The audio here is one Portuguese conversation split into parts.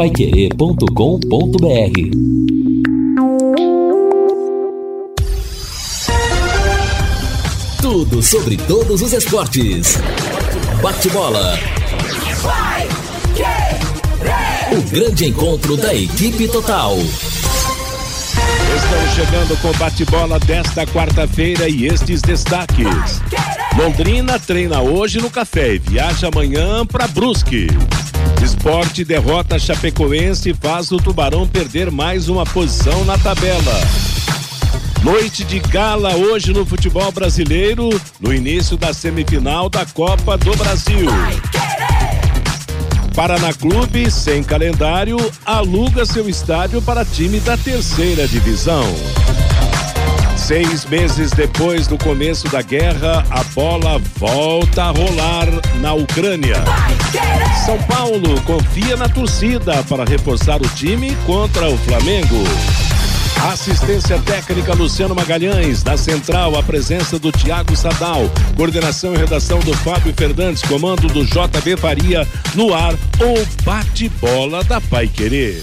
paiquerê.com.br Tudo sobre todos os esportes. Bate-bola. O grande encontro da equipe total. Estamos chegando com o bate-bola desta quarta-feira e estes destaques. Londrina treina hoje no café e viaja amanhã para Brusque. Esporte derrota Chapecoense e faz o Tubarão perder mais uma posição na tabela. Noite de gala hoje no futebol brasileiro, no início da semifinal da Copa do Brasil. Paraná Clube, sem calendário, aluga seu estádio para time da terceira divisão. Seis meses depois do começo da guerra, a bola volta a rolar na Ucrânia. São Paulo confia na torcida para reforçar o time contra o Flamengo. Assistência técnica Luciano Magalhães, da Central, a presença do Tiago Sadal, coordenação e redação do Fábio Fernandes, comando do JB Faria, no ar, ou bate-bola da Pai Querer.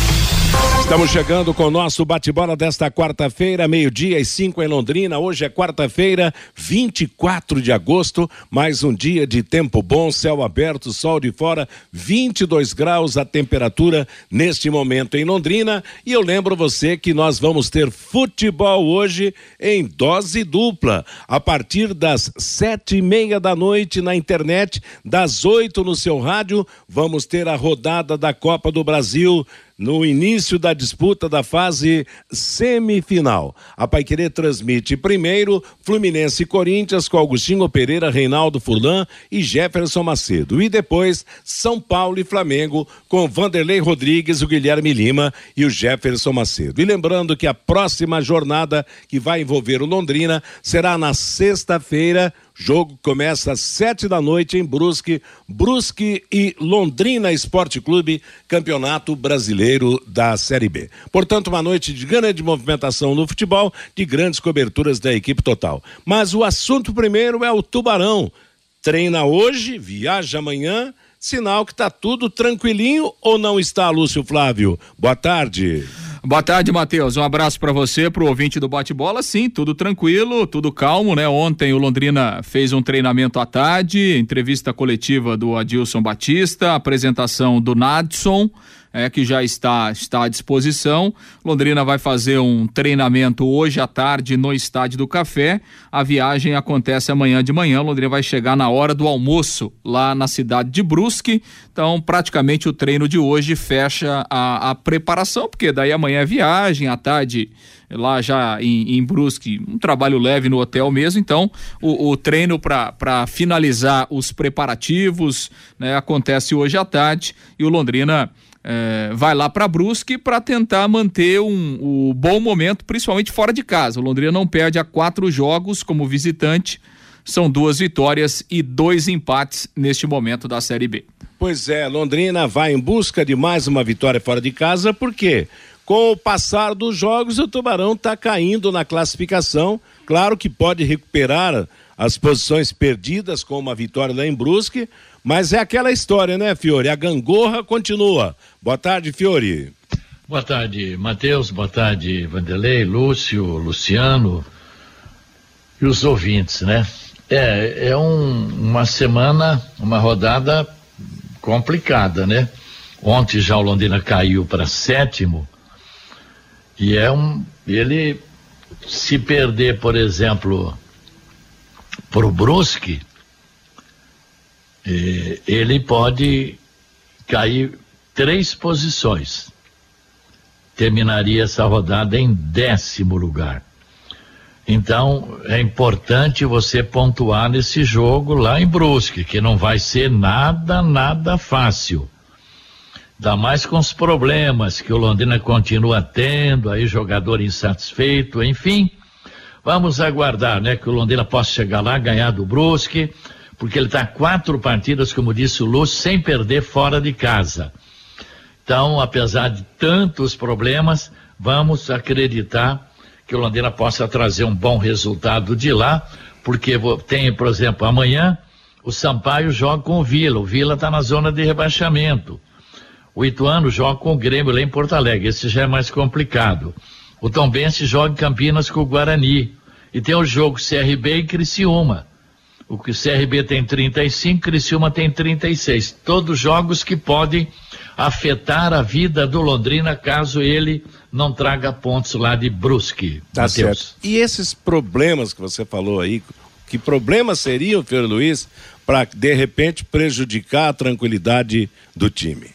Estamos chegando com o nosso bate-bola desta quarta-feira, meio-dia e cinco em Londrina. Hoje é quarta-feira, 24 de agosto, mais um dia de tempo bom, céu aberto, sol de fora, 22 graus a temperatura neste momento em Londrina. E eu lembro você que nós vamos ter futebol hoje em dose dupla, a partir das sete e meia da noite na internet, das oito no seu rádio. Vamos ter a rodada da Copa do Brasil no início da disputa da fase semifinal. A Paiquerê transmite primeiro Fluminense e Corinthians com Agostinho Pereira, Reinaldo Furlan e Jefferson Macedo. E depois São Paulo e Flamengo com Vanderlei Rodrigues, o Guilherme Lima e o Jefferson Macedo. E lembrando que a próxima jornada que vai envolver o Londrina será na sexta-feira Jogo começa às sete da noite em Brusque, Brusque e Londrina Esporte Clube, Campeonato Brasileiro da Série B. Portanto, uma noite de grande movimentação no futebol, de grandes coberturas da equipe total. Mas o assunto primeiro é o Tubarão. Treina hoje, viaja amanhã, sinal que está tudo tranquilinho ou não está, Lúcio Flávio? Boa tarde. Boa tarde, Matheus. Um abraço para você, pro ouvinte do bate-bola. Sim, tudo tranquilo, tudo calmo, né? Ontem o Londrina fez um treinamento à tarde, entrevista coletiva do Adilson Batista, apresentação do Nadson é, que já está, está à disposição. Londrina vai fazer um treinamento hoje à tarde no Estádio do Café. A viagem acontece amanhã de manhã. Londrina vai chegar na hora do almoço lá na cidade de Brusque. Então, praticamente o treino de hoje fecha a, a preparação, porque daí amanhã é viagem, à tarde lá já em, em, Brusque, um trabalho leve no hotel mesmo. Então, o, o treino para finalizar os preparativos né, acontece hoje à tarde e o Londrina é, vai lá para Brusque para tentar manter um, o bom momento, principalmente fora de casa. O Londrina não perde a quatro jogos como visitante. São duas vitórias e dois empates neste momento da Série B. Pois é, Londrina vai em busca de mais uma vitória fora de casa, porque com o passar dos jogos o Tubarão está caindo na classificação. Claro que pode recuperar as posições perdidas com uma vitória lá em Brusque, mas é aquela história, né, Fiore? A gangorra continua. Boa tarde, Fiore. Boa tarde, Matheus. Boa tarde, Vanderlei, Lúcio, Luciano e os ouvintes, né? É, é um, uma semana, uma rodada complicada, né? Ontem já o Londrina caiu para sétimo e é um. Ele se perder, por exemplo, para o Brusque, ele pode cair três posições. Terminaria essa rodada em décimo lugar. Então é importante você pontuar nesse jogo lá em Brusque, que não vai ser nada, nada fácil. Ainda mais com os problemas que o Londrina continua tendo, aí jogador insatisfeito, enfim. Vamos aguardar, né, que o Londrina possa chegar lá, ganhar do Brusque, porque ele está quatro partidas, como disse o Lúcio, sem perder fora de casa. Então, apesar de tantos problemas, vamos acreditar que o Londrina possa trazer um bom resultado de lá, porque tem, por exemplo, amanhã o Sampaio joga com o Vila, o Vila está na zona de rebaixamento. O Ituano joga com o Grêmio lá em Porto Alegre, esse já é mais complicado. O Tombense joga em Campinas com o Guarani. E tem o jogo CRB e Criciúma. O CRB tem 35, Criciúma tem 36. Todos jogos que podem afetar a vida do Londrina caso ele não traga pontos lá de Brusque. Tá Mateus. certo. E esses problemas que você falou aí, que problemas seriam, Pedro Luiz, para de repente prejudicar a tranquilidade do time?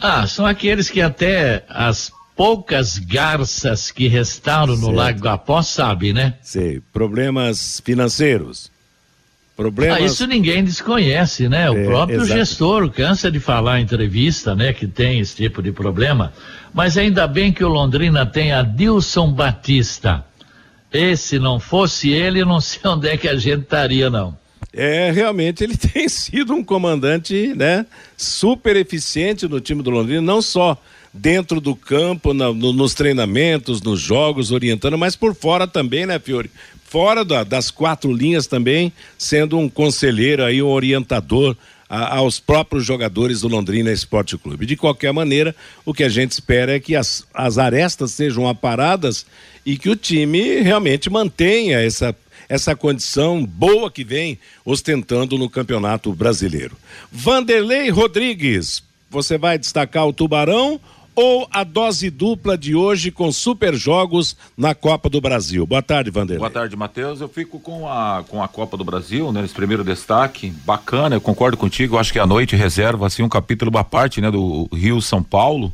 Ah, são aqueles que até as poucas garças que restaram no Lago Guapó sabem, né? Sei. Problemas financeiros. Problemas... Ah, isso ninguém desconhece, né? O é, próprio exato. gestor cansa de falar em entrevista, né, que tem esse tipo de problema. Mas ainda bem que o Londrina tem a Dilson Batista. Esse não fosse ele, não sei onde é que a gente estaria, não. É, realmente ele tem sido um comandante, né, super eficiente no time do Londrina, não só dentro do campo, na, no, nos treinamentos, nos jogos, orientando, mas por fora também, né, Fiore? Fora da, das quatro linhas também, sendo um conselheiro aí, um orientador a, aos próprios jogadores do Londrina Esporte Clube. De qualquer maneira, o que a gente espera é que as, as arestas sejam aparadas e que o time realmente mantenha essa essa condição boa que vem ostentando no Campeonato Brasileiro. Vanderlei Rodrigues, você vai destacar o Tubarão ou a dose dupla de hoje com super jogos na Copa do Brasil. Boa tarde, Vanderlei. Boa tarde, Matheus. Eu fico com a, com a Copa do Brasil, né? Nesse primeiro destaque, bacana, eu concordo contigo, eu acho que a noite reserva, assim, um capítulo à parte, né? Do Rio-São Paulo,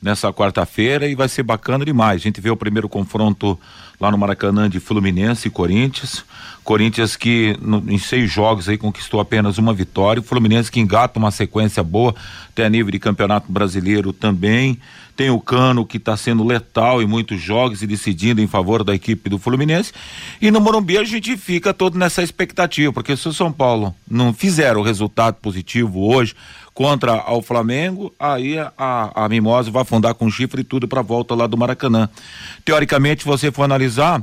nessa quarta-feira, e vai ser bacana demais. A gente vê o primeiro confronto lá no Maracanã de Fluminense e Corinthians, Corinthians que no, em seis jogos aí conquistou apenas uma vitória. Fluminense que engata uma sequência boa, até a nível de campeonato brasileiro também. Tem o Cano que está sendo letal em muitos jogos e decidindo em favor da equipe do Fluminense. E no Morumbi a gente fica todo nessa expectativa, porque se o São Paulo não fizer o resultado positivo hoje contra o Flamengo, aí a, a, a Mimosa vai afundar com chifre e tudo para volta lá do Maracanã. Teoricamente, você for analisar,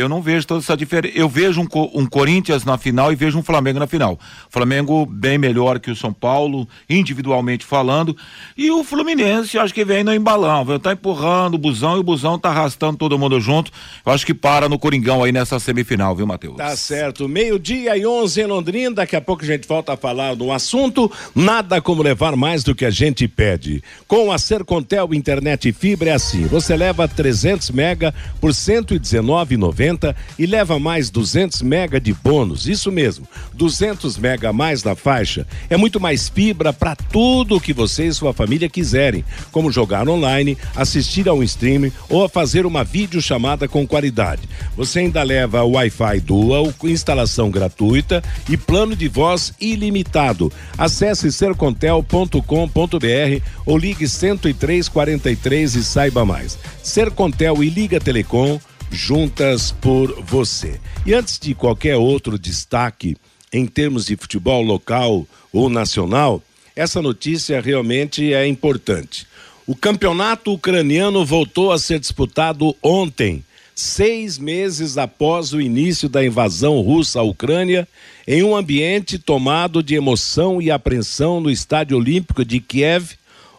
eu não vejo toda essa diferença. Eu vejo um, um, Corinthians na final e vejo um Flamengo na final. Flamengo bem melhor que o São Paulo, individualmente falando. E o Fluminense, acho que vem no embalão. Vai tá empurrando o busão e o busão tá arrastando todo mundo junto. Eu acho que para no Coringão aí nessa semifinal, viu, Matheus? Tá certo. Meio-dia e 11 em Londrina. Daqui a pouco a gente volta a falar do assunto. Nada como levar mais do que a gente pede. Com a Sercontel Internet e Fibra é assim. Você leva 300 mega por 119,90 e leva mais 200 mega de bônus. Isso mesmo, 200 mega a mais na faixa. É muito mais fibra para tudo o que você e sua família quiserem, como jogar online, assistir a um streaming ou a fazer uma videochamada com qualidade. Você ainda leva Wi-Fi Dual, instalação gratuita e plano de voz ilimitado. Acesse sercontel.com.br ou ligue 10343 e saiba mais. Sercontel e Liga Telecom juntas por você. E antes de qualquer outro destaque em termos de futebol local ou nacional, essa notícia realmente é importante. O campeonato ucraniano voltou a ser disputado ontem, seis meses após o início da invasão russa à Ucrânia, em um ambiente tomado de emoção e apreensão no Estádio Olímpico de Kiev,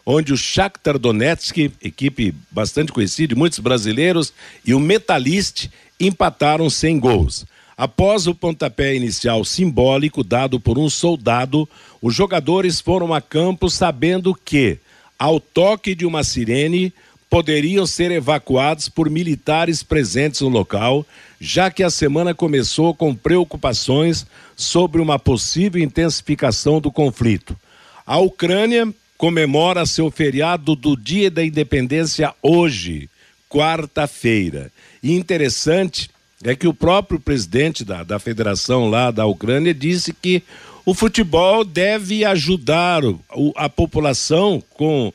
onde o Shakhtar Donetsk, equipe bastante conhecida de muitos brasileiros, e o Metalist empataram sem gols. Após o pontapé inicial simbólico dado por um soldado, os jogadores foram a campo sabendo que, ao toque de uma sirene, poderiam ser evacuados por militares presentes no local, já que a semana começou com preocupações sobre uma possível intensificação do conflito. A Ucrânia comemora seu feriado do Dia da Independência hoje, quarta-feira. E interessante é que o próprio presidente da, da federação lá da Ucrânia disse que o futebol deve ajudar o, a população com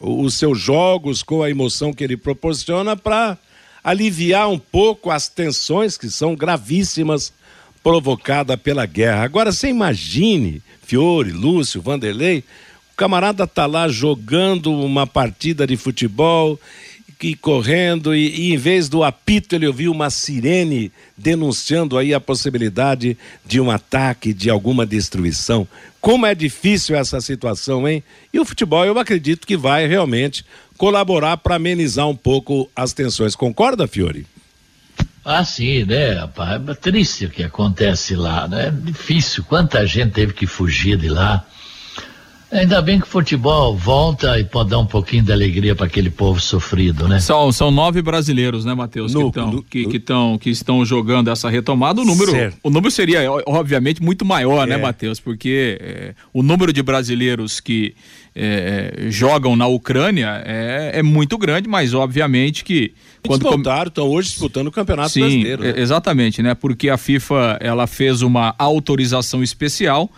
os seus jogos, com a emoção que ele proporciona para aliviar um pouco as tensões que são gravíssimas provocadas pela guerra. Agora você imagine, Fiore, Lúcio, Vanderlei, camarada tá lá jogando uma partida de futebol e correndo, e, e, em vez do apito ele ouviu uma sirene denunciando aí a possibilidade de um ataque, de alguma destruição. Como é difícil essa situação, hein? E o futebol eu acredito que vai realmente colaborar para amenizar um pouco as tensões. Concorda, Fiore? Ah, sim, né? É triste o que acontece lá, né? É difícil. Quanta gente teve que fugir de lá. Ainda bem que o futebol volta e pode dar um pouquinho de alegria para aquele povo sofrido, né? São, são nove brasileiros, né, Matheus, que, tão, que, que, tão, que estão jogando essa retomada. O número, o número seria, obviamente, muito maior, né, é. né, Matheus? Porque é, o número de brasileiros que é, é, jogam na Ucrânia é, é, muito grande, mas obviamente que. Quando voltaram, estão hoje disputando o Campeonato Sim, Brasileiro. Né? Exatamente, né? Porque a FIFA ela fez uma autorização especial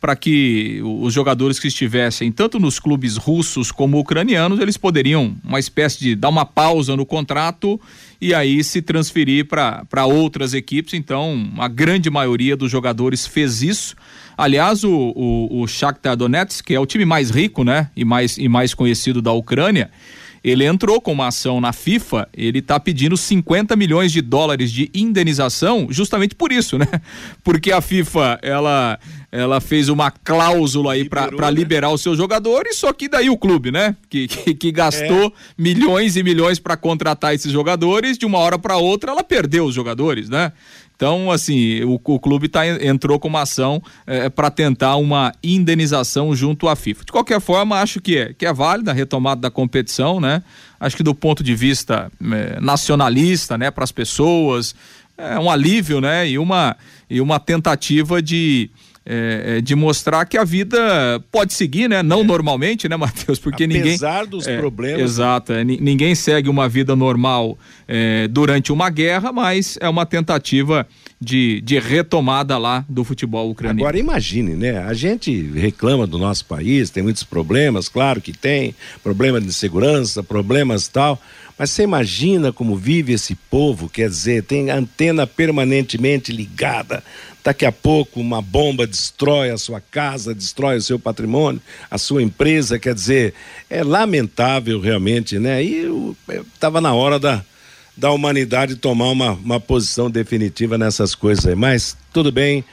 para que os jogadores que estivessem tanto nos clubes russos como ucranianos, eles poderiam uma espécie de dar uma pausa no contrato e aí se transferir para outras equipes. Então, a grande maioria dos jogadores fez isso. Aliás, o, o, o Shakhtar Donetsk, que é o time mais rico, né, e mais, e mais conhecido da Ucrânia, ele entrou com uma ação na FIFA, ele está pedindo 50 milhões de dólares de indenização justamente por isso, né? Porque a FIFA, ela ela fez uma cláusula aí para né? liberar os seus jogadores, só que daí o clube, né? Que, que, que gastou é. milhões e milhões para contratar esses jogadores, de uma hora para outra ela perdeu os jogadores, né? Então, assim, o, o clube tá, entrou com uma ação é, para tentar uma indenização junto à FIFA. De qualquer forma, acho que é, que é válida a retomada da competição, né? Acho que do ponto de vista é, nacionalista, né, para as pessoas, é um alívio, né? E uma, e uma tentativa de é, é, de mostrar que a vida pode seguir, né? Não é. normalmente, né, Matheus? Porque Apesar ninguém. Apesar dos é, problemas. Exato. É, ninguém segue uma vida normal é, durante uma guerra, mas é uma tentativa de, de retomada lá do futebol ucraniano. Agora imagine, né? A gente reclama do nosso país, tem muitos problemas, claro que tem, problema de segurança, problemas tal. Mas você imagina como vive esse povo, quer dizer, tem antena permanentemente ligada. Daqui a pouco uma bomba destrói a sua casa, destrói o seu patrimônio, a sua empresa, quer dizer, é lamentável realmente, né? E estava na hora da, da humanidade tomar uma, uma posição definitiva nessas coisas aí. Mas tudo bem,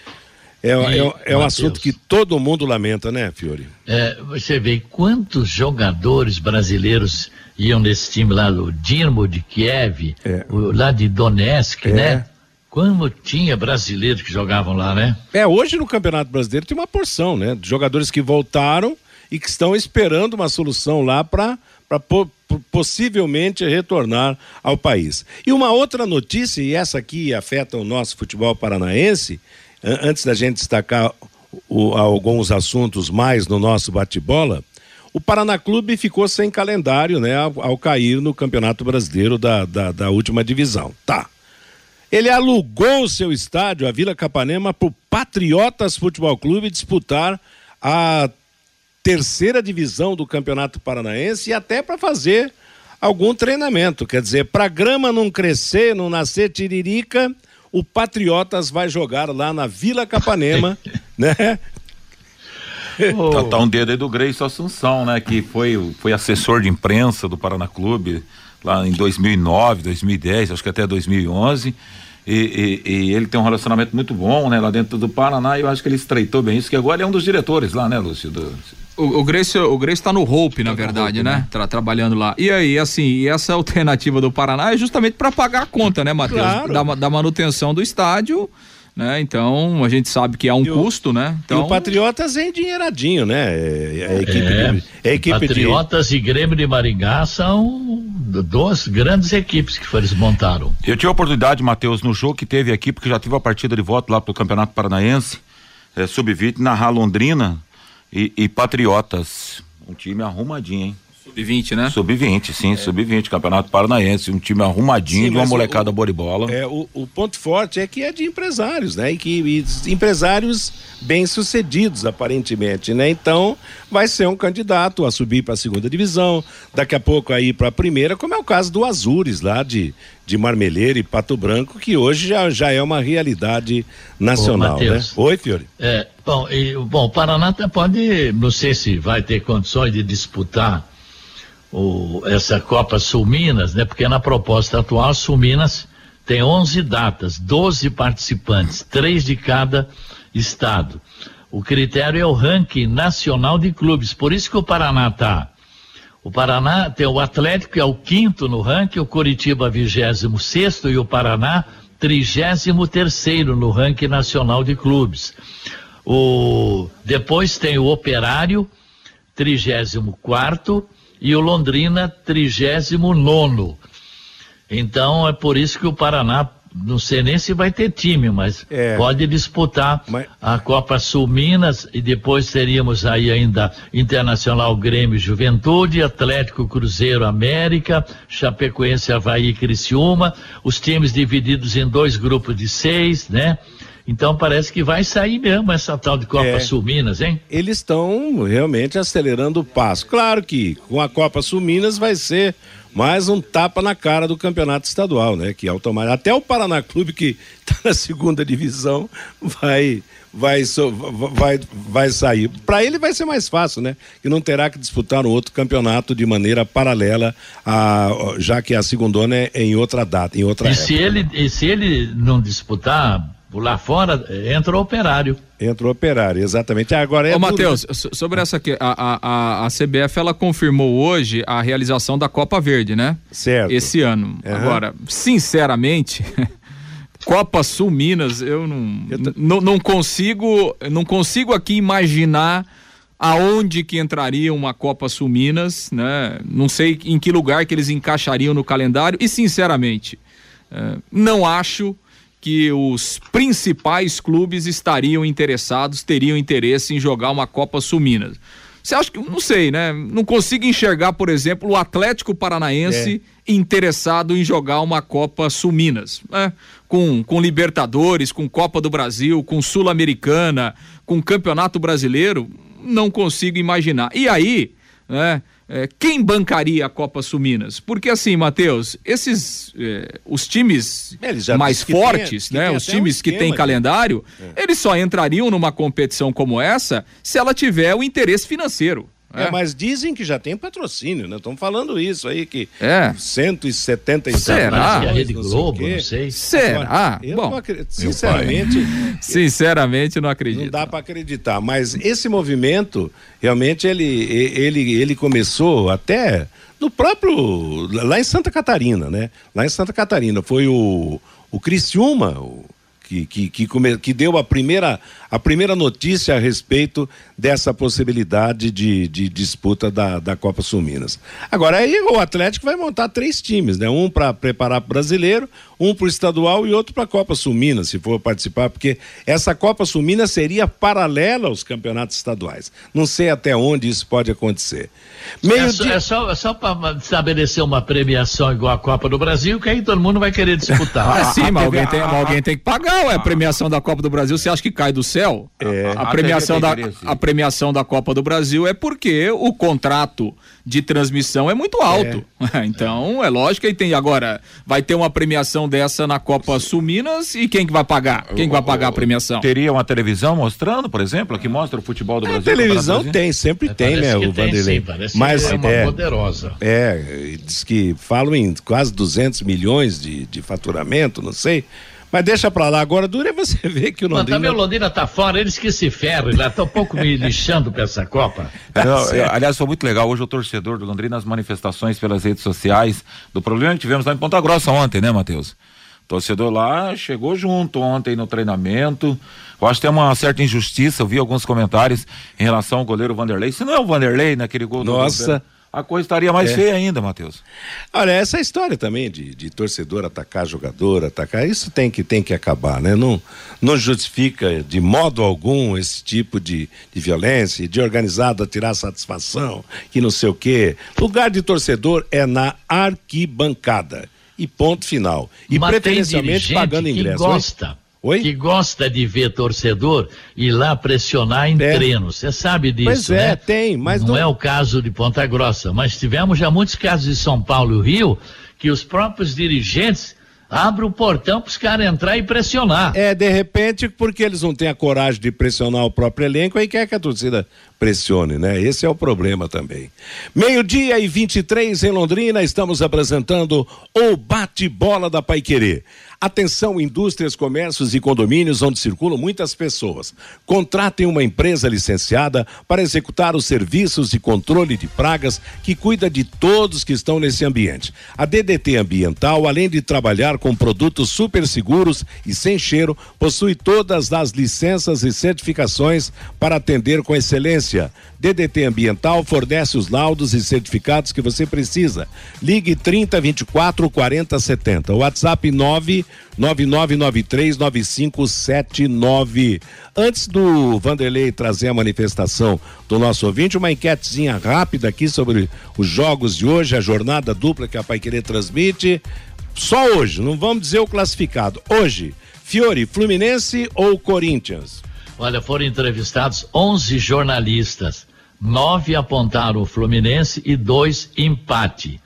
é, é, é um assunto que todo mundo lamenta, né, Fiore? É, você vê quantos jogadores brasileiros iam nesse time lá do Dinamo de Kiev, é. o, lá de Donetsk, é. né? Como tinha brasileiros que jogavam lá, né? É, hoje no Campeonato Brasileiro tem uma porção, né? De jogadores que voltaram e que estão esperando uma solução lá para possivelmente retornar ao país. E uma outra notícia, e essa aqui afeta o nosso futebol paranaense, antes da gente destacar o, alguns assuntos mais no nosso bate-bola, o Paraná Clube ficou sem calendário, né, ao, ao cair no Campeonato Brasileiro da, da, da, última divisão. Tá. Ele alugou o seu estádio, a Vila Capanema, para o Patriotas Futebol Clube disputar a terceira divisão do Campeonato Paranaense e até para fazer algum treinamento. Quer dizer, para grama não crescer, não nascer tiririca, o Patriotas vai jogar lá na Vila Capanema, né? Tá, tá, um dedo aí do Grace Assunção, né? Que foi, foi assessor de imprensa do Paraná Clube lá em 2009, 2010, acho que até 2011. E, e, e, ele tem um relacionamento muito bom, né, lá dentro do Paraná, e eu acho que ele estreitou bem isso, que agora é um dos diretores lá, né, Lúcio? Do... O, o Grace, o Grace tá no Hope, na tá verdade, Hope, né? né? Tra, trabalhando lá. E aí, assim, e essa alternativa do Paraná é justamente para pagar a conta, né, Matheus? Claro. Da, da manutenção do estádio né? Então a gente sabe que há um e custo, o, né? Então... E o Patriotas é endinheiradinho, né? É, é a equipe, é, de, é a equipe Patriotas de... e Grêmio de Maringá são duas grandes equipes que eles montaram. Eu tive a oportunidade, Matheus, no jogo que teve aqui, porque já tive a partida de voto lá pro Campeonato Paranaense, é, sub-20, na Londrina e, e Patriotas. Um time arrumadinho, hein? Sub-20, né? Sub-20, sim, é. sub-20, Campeonato Paranaense, um time arrumadinho sim, de uma molecada o, boribola. É, o, o, ponto forte é que é de empresários, né? E que e empresários bem-sucedidos, aparentemente, né? Então, vai ser um candidato a subir para a segunda divisão, daqui a pouco aí para a primeira, como é o caso do Azures, lá de, de Marmeleiro e Pato Branco, que hoje já, já é uma realidade nacional, Ô, né? Oi, Fiore. É, bom, e, bom, o Paraná pode, não sei se vai ter condições de disputar o, essa Copa Sul Minas, né? Porque na proposta atual, Sul Minas tem 11 datas, 12 participantes, três de cada estado. O critério é o ranking nacional de clubes, por isso que o Paraná está. O Paraná tem o Atlético, que é o quinto no ranking, o Coritiba, vigésimo sexto, e o Paraná, trigésimo terceiro no ranking nacional de clubes. O, depois tem o Operário, trigésimo quarto, e o Londrina, trigésimo nono. Então é por isso que o Paraná, não sei nem se vai ter time, mas é. pode disputar mas... a Copa Sul Minas e depois teríamos aí ainda Internacional Grêmio Juventude, Atlético Cruzeiro América, Chapecoense Havaí Criciúma, os times divididos em dois grupos de seis, né? Então parece que vai sair mesmo essa tal de Copa é, Sul Minas, hein? Eles estão realmente acelerando o passo. Claro que com a Copa Sul Minas vai ser mais um tapa na cara do campeonato estadual, né? Que automaticamente até o Paraná Clube que está na segunda divisão vai vai vai vai sair. Para ele vai ser mais fácil, né? Que não terá que disputar um outro campeonato de maneira paralela, a, já que a segunda é em outra data, em outra. E época, se ele né? e se ele não disputar Lá fora entra o operário. Entra o operário, exatamente. Agora é. Ô, Matheus, sobre essa aqui, a, a, a CBF ela confirmou hoje a realização da Copa Verde, né? Certo. Esse ano. Uhum. Agora, sinceramente. Copa Sul Minas, eu não, eu não, não consigo, não consigo aqui imaginar aonde que entraria uma Copa Sul Minas, né? Não sei em que lugar que eles encaixariam no calendário e sinceramente, é, não acho que os principais clubes estariam interessados, teriam interesse em jogar uma Copa Sul Minas. Você acha que, não sei, né? Não consigo enxergar, por exemplo, o Atlético Paranaense é. interessado em jogar uma Copa Sul Minas, né? Com, com Libertadores, com Copa do Brasil, com Sul-Americana, com Campeonato Brasileiro, não consigo imaginar. E aí, né? É, quem bancaria a Copa Suminas? Porque assim, Matheus, esses é, os times mais fortes, tem, né? Os times um que têm calendário, é. eles só entrariam numa competição como essa se ela tiver o interesse financeiro. É, é, mas dizem que já tem patrocínio, né? Estão falando isso aí, que é. 177 Será? A Rede Globo, não sei. Será? Eu Bom, não acredito, sinceramente. sinceramente, não acredito. Não dá para acreditar, mas esse movimento, realmente, ele, ele, ele começou até no próprio. lá em Santa Catarina, né? Lá em Santa Catarina. Foi o, o Criciúma, o que, que, que, come, que deu a primeira, a primeira notícia a respeito dessa possibilidade de, de disputa da, da Copa Sul Minas. Agora, aí o Atlético vai montar três times, né? Um para preparar para o brasileiro, um para o estadual e outro para a Copa Sul Minas, se for participar, porque essa Copa Sul Minas seria paralela aos campeonatos estaduais. Não sei até onde isso pode acontecer. Meio é, só, é só, é só para estabelecer uma premiação igual a Copa do Brasil, que aí todo mundo vai querer disputar. ah, sim, mas alguém tem, alguém tem que pagar, ué, a premiação da Copa do Brasil. Você acha que cai do céu? É. A, a premiação da, a premiação da Copa do Brasil é porque o contrato de transmissão é muito alto. É. então, é lógico que tem. Agora, vai ter uma premiação dessa na Copa Sul Minas e quem que vai pagar? Quem que vai pagar a premiação? Teria uma televisão mostrando, por exemplo, que mostra o futebol do é, Brasil? televisão tem, sempre é, tem, né, o Vanderlei. Sim, Mas é uma é, poderosa. É, diz que falam em quase 200 milhões de, de faturamento, não sei. Mas deixa pra lá. Agora, dura é você ver que o Londrina. Mas também o Londrina tá fora, eles que se ferram, lá tá um pouco me lixando pra essa Copa. Não, eu, aliás, foi muito legal. Hoje o torcedor do Londrina, as manifestações pelas redes sociais, do problema que tivemos lá em Ponta Grossa ontem, né, Matheus? torcedor lá chegou junto ontem no treinamento. Eu acho que tem uma certa injustiça. Eu vi alguns comentários em relação ao goleiro Vanderlei. Se não é o Vanderlei naquele gol Nossa. do. Nossa a coisa estaria mais é. feia ainda, Matheus. Olha, essa história também de, de torcedor atacar jogador, atacar, isso tem que, tem que acabar, né? Não, não justifica de modo algum esse tipo de, de violência, de organizado a tirar satisfação, que não sei o quê. Lugar de torcedor é na arquibancada. E ponto final. E Mas preferencialmente pagando ingresso. Que gosta. Oi? que gosta de ver torcedor ir lá pressionar em é. treino. Você sabe disso, pois é, né? tem, mas não, não, é o caso de Ponta Grossa, mas tivemos já muitos casos de São Paulo e Rio que os próprios dirigentes Abre o portão para os caras entrar e pressionar. É, de repente, porque eles não têm a coragem de pressionar o próprio elenco, aí quer que a torcida pressione, né? Esse é o problema também. Meio-dia e 23 em Londrina, estamos apresentando o bate-bola da Paiquerê. Atenção, indústrias, comércios e condomínios onde circulam muitas pessoas. Contratem uma empresa licenciada para executar os serviços de controle de pragas que cuida de todos que estão nesse ambiente. A DDT Ambiental, além de trabalhar com produtos super seguros e sem cheiro, possui todas as licenças e certificações para atender com excelência. DDT Ambiental fornece os laudos e certificados que você precisa. Ligue 30 24 40 70. WhatsApp 9 99939579. Antes do Vanderlei trazer a manifestação do nosso ouvinte, uma enquetezinha rápida aqui sobre os jogos de hoje, a jornada dupla que a Pai Querer transmite. Só hoje, não vamos dizer o classificado. Hoje, Fiore, Fluminense ou Corinthians? Olha, foram entrevistados 11 jornalistas. Nove apontaram o Fluminense e dois empate.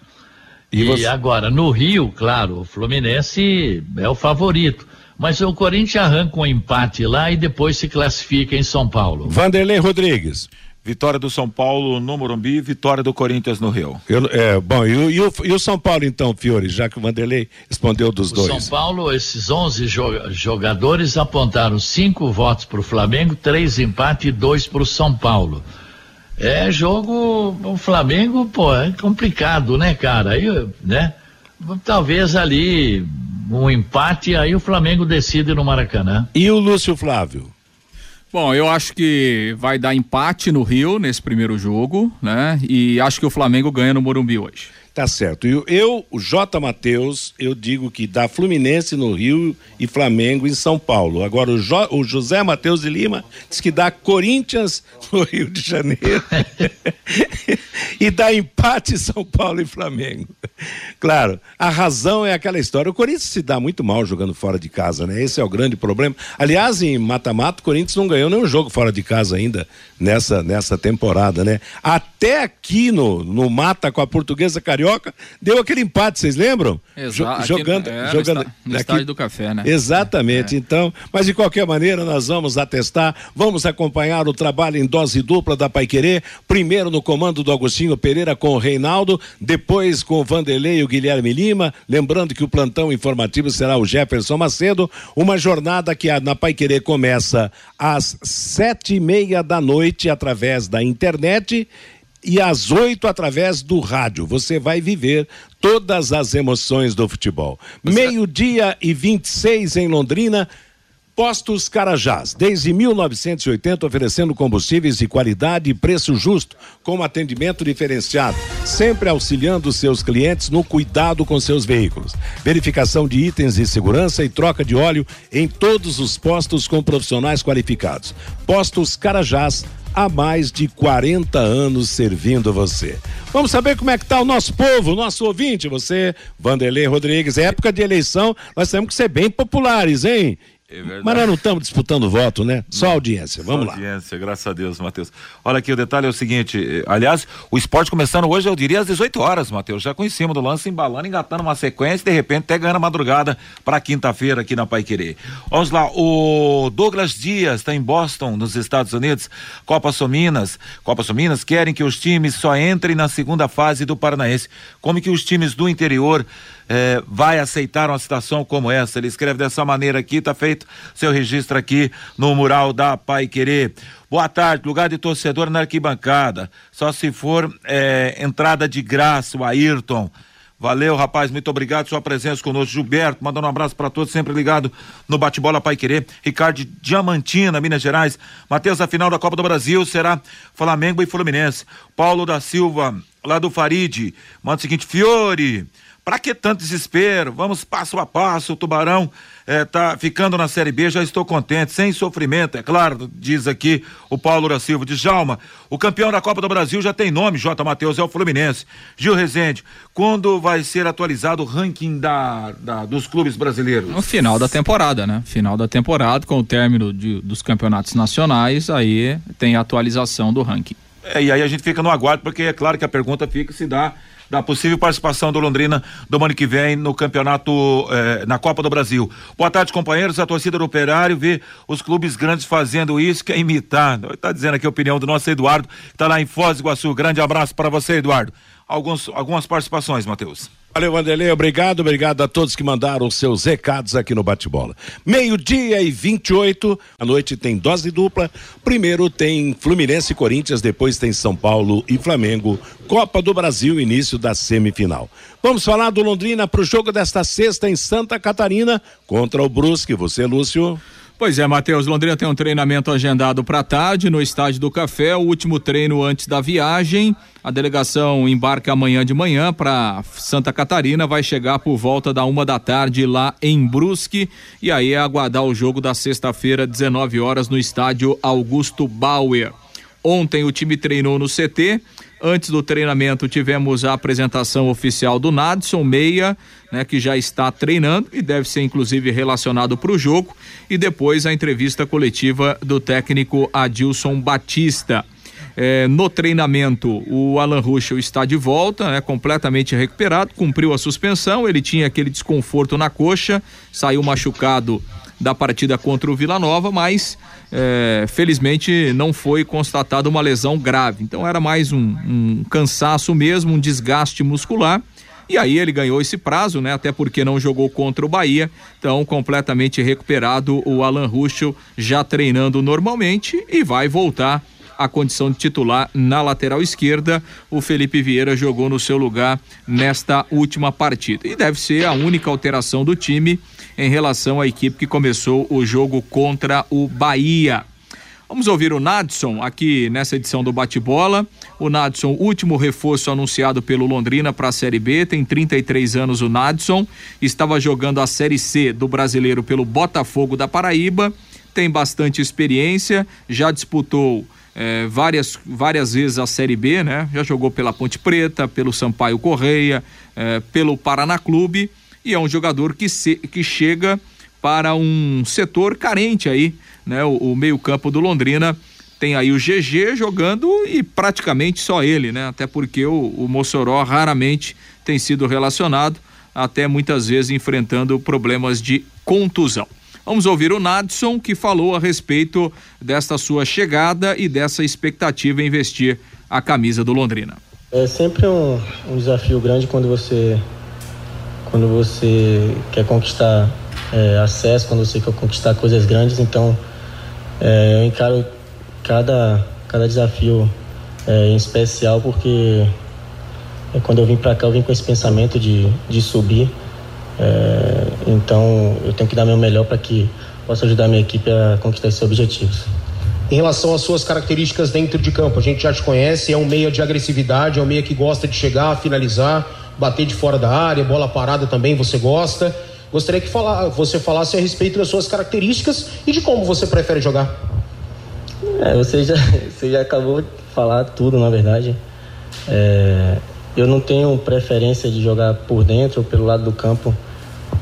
E, e agora, no Rio, claro, o Fluminense é o favorito. Mas o Corinthians arranca um empate lá e depois se classifica em São Paulo. Vanderlei Rodrigues. Vitória do São Paulo no Morumbi, vitória do Corinthians no Rio. Eu, é, bom, e, e, o, e, o, São Paulo então, Fiore, já que o Vanderlei respondeu dos o dois. São Paulo, esses 11 jogadores apontaram cinco votos para o Flamengo, três empate e dois para o São Paulo. É jogo, o Flamengo, pô, é complicado, né, cara? Aí, né? Talvez ali um empate, aí o Flamengo decide no Maracanã. E o Lúcio Flávio? Bom, eu acho que vai dar empate no Rio nesse primeiro jogo, né? E acho que o Flamengo ganha no Morumbi hoje. Tá certo. Eu, eu o J. Matheus, eu digo que dá Fluminense no Rio e Flamengo em São Paulo. Agora, o, jo, o José Matheus de Lima diz que dá Corinthians no Rio de Janeiro e dá empate São Paulo e Flamengo. Claro, a razão é aquela história. O Corinthians se dá muito mal jogando fora de casa, né? Esse é o grande problema. Aliás, em mata-mata, o Corinthians não ganhou nenhum jogo fora de casa ainda nessa, nessa temporada, né? Até aqui no, no mata com a portuguesa carioca Carioca, deu aquele empate, vocês lembram? Exato. jogando, é, jogando no, estádio do café, né? Exatamente. É. Então, mas de qualquer maneira, nós vamos atestar, vamos acompanhar o trabalho em dose dupla da Paiquerê, primeiro no comando do Agostinho Pereira com o Reinaldo, depois com o Vanderlei e o Guilherme Lima, lembrando que o plantão informativo será o Jefferson Macedo, uma jornada que na Paiquerê começa às sete e meia da noite através da internet e às oito através do rádio. Você vai viver todas as emoções do futebol. Meio-dia e 26 em Londrina. Postos Carajás, desde 1980 oferecendo combustíveis de qualidade e preço justo, com atendimento diferenciado, sempre auxiliando seus clientes no cuidado com seus veículos. Verificação de itens de segurança e troca de óleo em todos os postos com profissionais qualificados. Postos Carajás, há mais de 40 anos servindo você. Vamos saber como é que está o nosso povo, o nosso ouvinte, você, Vanderlei Rodrigues. É época de eleição, nós temos que ser bem populares, hein? É Mas nós não estamos disputando voto, né? Só audiência. Vamos Só lá. Audiência, graças a Deus, Matheus. Olha aqui, o detalhe é o seguinte: eh, aliás, o esporte começando hoje, eu diria, às 18 horas, Matheus. Já com em cima do lance, embalando, engatando uma sequência, de repente até ganhando a madrugada para quinta-feira aqui na Pai Querer. Vamos lá, o Douglas Dias está em Boston, nos Estados Unidos. Copa Sominas. Copa Sominas querem que os times só entrem na segunda fase do Paranaense. Como que os times do interior é, vai aceitar uma situação como essa. Ele escreve dessa maneira aqui, está feito seu registro aqui no mural da Pai Querer. Boa tarde, lugar de torcedor na arquibancada. Só se for é, entrada de graça, o Ayrton. Valeu, rapaz, muito obrigado sua presença conosco. Gilberto, mandando um abraço para todos, sempre ligado no bate-bola Pai Querer. Ricardo Diamantina, Minas Gerais. Matheus, a final da Copa do Brasil será Flamengo e Fluminense. Paulo da Silva, lá do Farid, manda o seguinte: Fiore. Para que tanto desespero? Vamos passo a passo. O Tubarão está eh, ficando na Série B, já estou contente, sem sofrimento, é claro, diz aqui o Paulo da Silva. De Jalma, o campeão da Copa do Brasil já tem nome, J. Matheus, é o Fluminense. Gil Rezende, quando vai ser atualizado o ranking da, da, dos clubes brasileiros? No final da temporada, né? Final da temporada, com o término de, dos campeonatos nacionais, aí tem a atualização do ranking. É, e aí a gente fica no aguardo, porque é claro que a pergunta fica se dá da possível participação do Londrina do ano que vem no campeonato, eh, na Copa do Brasil. Boa tarde, companheiros. A torcida do Operário vê os clubes grandes fazendo isso, quer imitar. Está dizendo aqui a opinião do nosso Eduardo, que está lá em Foz do Iguaçu. Grande abraço para você, Eduardo. Alguns, algumas participações, Matheus. Valeu, Vanderlei, obrigado, obrigado a todos que mandaram seus recados aqui no Bate-Bola. Meio-dia e 28, a noite tem dose dupla. Primeiro tem Fluminense e Corinthians, depois tem São Paulo e Flamengo. Copa do Brasil, início da semifinal. Vamos falar do Londrina para o jogo desta sexta em Santa Catarina contra o Brusque. Você, Lúcio? Pois é, Matheus, Londrina tem um treinamento agendado para tarde no Estádio do Café, o último treino antes da viagem. A delegação embarca amanhã de manhã para Santa Catarina, vai chegar por volta da uma da tarde lá em Brusque e aí é aguardar o jogo da sexta-feira, 19 horas, no estádio Augusto Bauer. Ontem o time treinou no CT. Antes do treinamento tivemos a apresentação oficial do Nadson Meia, né, que já está treinando e deve ser inclusive relacionado para o jogo, e depois a entrevista coletiva do técnico Adilson Batista. É, no treinamento, o Alan Ruschel está de volta, né, completamente recuperado, cumpriu a suspensão. Ele tinha aquele desconforto na coxa, saiu machucado da partida contra o Vila Nova, mas é, felizmente não foi constatada uma lesão grave. Então era mais um, um cansaço mesmo, um desgaste muscular. E aí ele ganhou esse prazo, né? Até porque não jogou contra o Bahia. Então, completamente recuperado, o Alan Ruschel já treinando normalmente e vai voltar à condição de titular na lateral esquerda. O Felipe Vieira jogou no seu lugar nesta última partida. E deve ser a única alteração do time em relação à equipe que começou o jogo contra o Bahia. Vamos ouvir o Nadson aqui nessa edição do Bate-Bola. O Nadson, último reforço anunciado pelo Londrina para a Série B, tem 33 anos o Nadson, estava jogando a Série C do Brasileiro pelo Botafogo da Paraíba, tem bastante experiência, já disputou eh, várias, várias vezes a Série B, né? Já jogou pela Ponte Preta, pelo Sampaio Correia, eh, pelo Paraná Clube e é um jogador que, se, que chega para um setor carente aí, né? O, o meio-campo do Londrina tem aí o GG jogando e praticamente só ele, né? Até porque o, o Mossoró raramente tem sido relacionado, até muitas vezes enfrentando problemas de contusão. Vamos ouvir o Nadson que falou a respeito desta sua chegada e dessa expectativa em vestir a camisa do Londrina. É sempre um, um desafio grande quando você quando você quer conquistar é, acesso, quando você quer conquistar coisas grandes. Então, é, eu encaro cada, cada desafio é, em especial porque é, quando eu vim para cá, eu vim com esse pensamento de, de subir. É, então, eu tenho que dar meu melhor para que possa ajudar a minha equipe a conquistar esses objetivos. Em relação às suas características dentro de campo, a gente já te conhece, é um meia de agressividade, é um meia que gosta de chegar, finalizar, bater de fora da área, bola parada também você gosta. Gostaria que falar, você falasse a respeito das suas características e de como você prefere jogar. É, você, já, você já acabou de falar tudo, na verdade. É, eu não tenho preferência de jogar por dentro ou pelo lado do campo.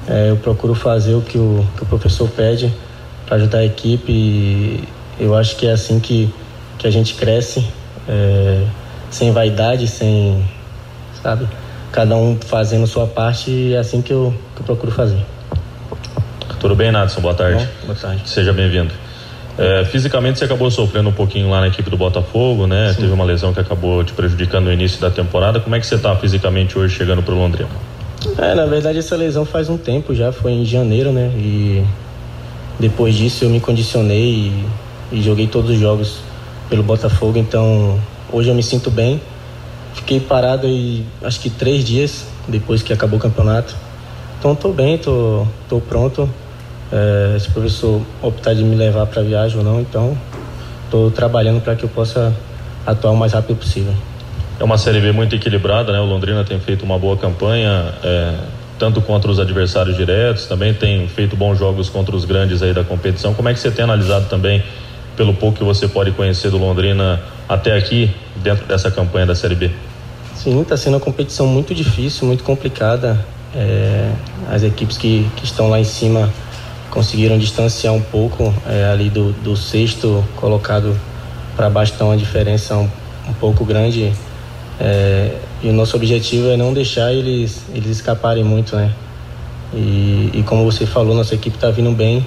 É, eu procuro fazer o que o, que o professor pede para ajudar a equipe e eu acho que é assim que, que a gente cresce, é, sem vaidade, sem, sabe, cada um fazendo sua parte e é assim que eu, que eu procuro fazer. Tudo bem, Nadson? Boa tarde. Bom, boa tarde. Seja bem-vindo. É, fisicamente você acabou sofrendo um pouquinho lá na equipe do Botafogo, né? Sim. Teve uma lesão que acabou te prejudicando no início da temporada. Como é que você está fisicamente hoje chegando para o Londrina? É, na verdade essa lesão faz um tempo já, foi em janeiro, né? E depois disso eu me condicionei e, e joguei todos os jogos pelo Botafogo, então hoje eu me sinto bem. Fiquei parado e acho que três dias depois que acabou o campeonato. Então estou bem, tô, tô pronto. É, se o professor optar de me levar para viagem ou não, então estou trabalhando para que eu possa atuar o mais rápido possível. É uma série B muito equilibrada, né? O Londrina tem feito uma boa campanha, é, tanto contra os adversários diretos, também tem feito bons jogos contra os grandes aí da competição. Como é que você tem analisado também, pelo pouco que você pode conhecer do Londrina até aqui, dentro dessa campanha da série B? Sim, está sendo uma competição muito difícil, muito complicada. É, as equipes que, que estão lá em cima conseguiram distanciar um pouco é, ali do, do sexto colocado para baixo, então a diferença um, um pouco grande. É, e o nosso objetivo é não deixar eles, eles escaparem muito, né? E, e como você falou, nossa equipe está vindo bem.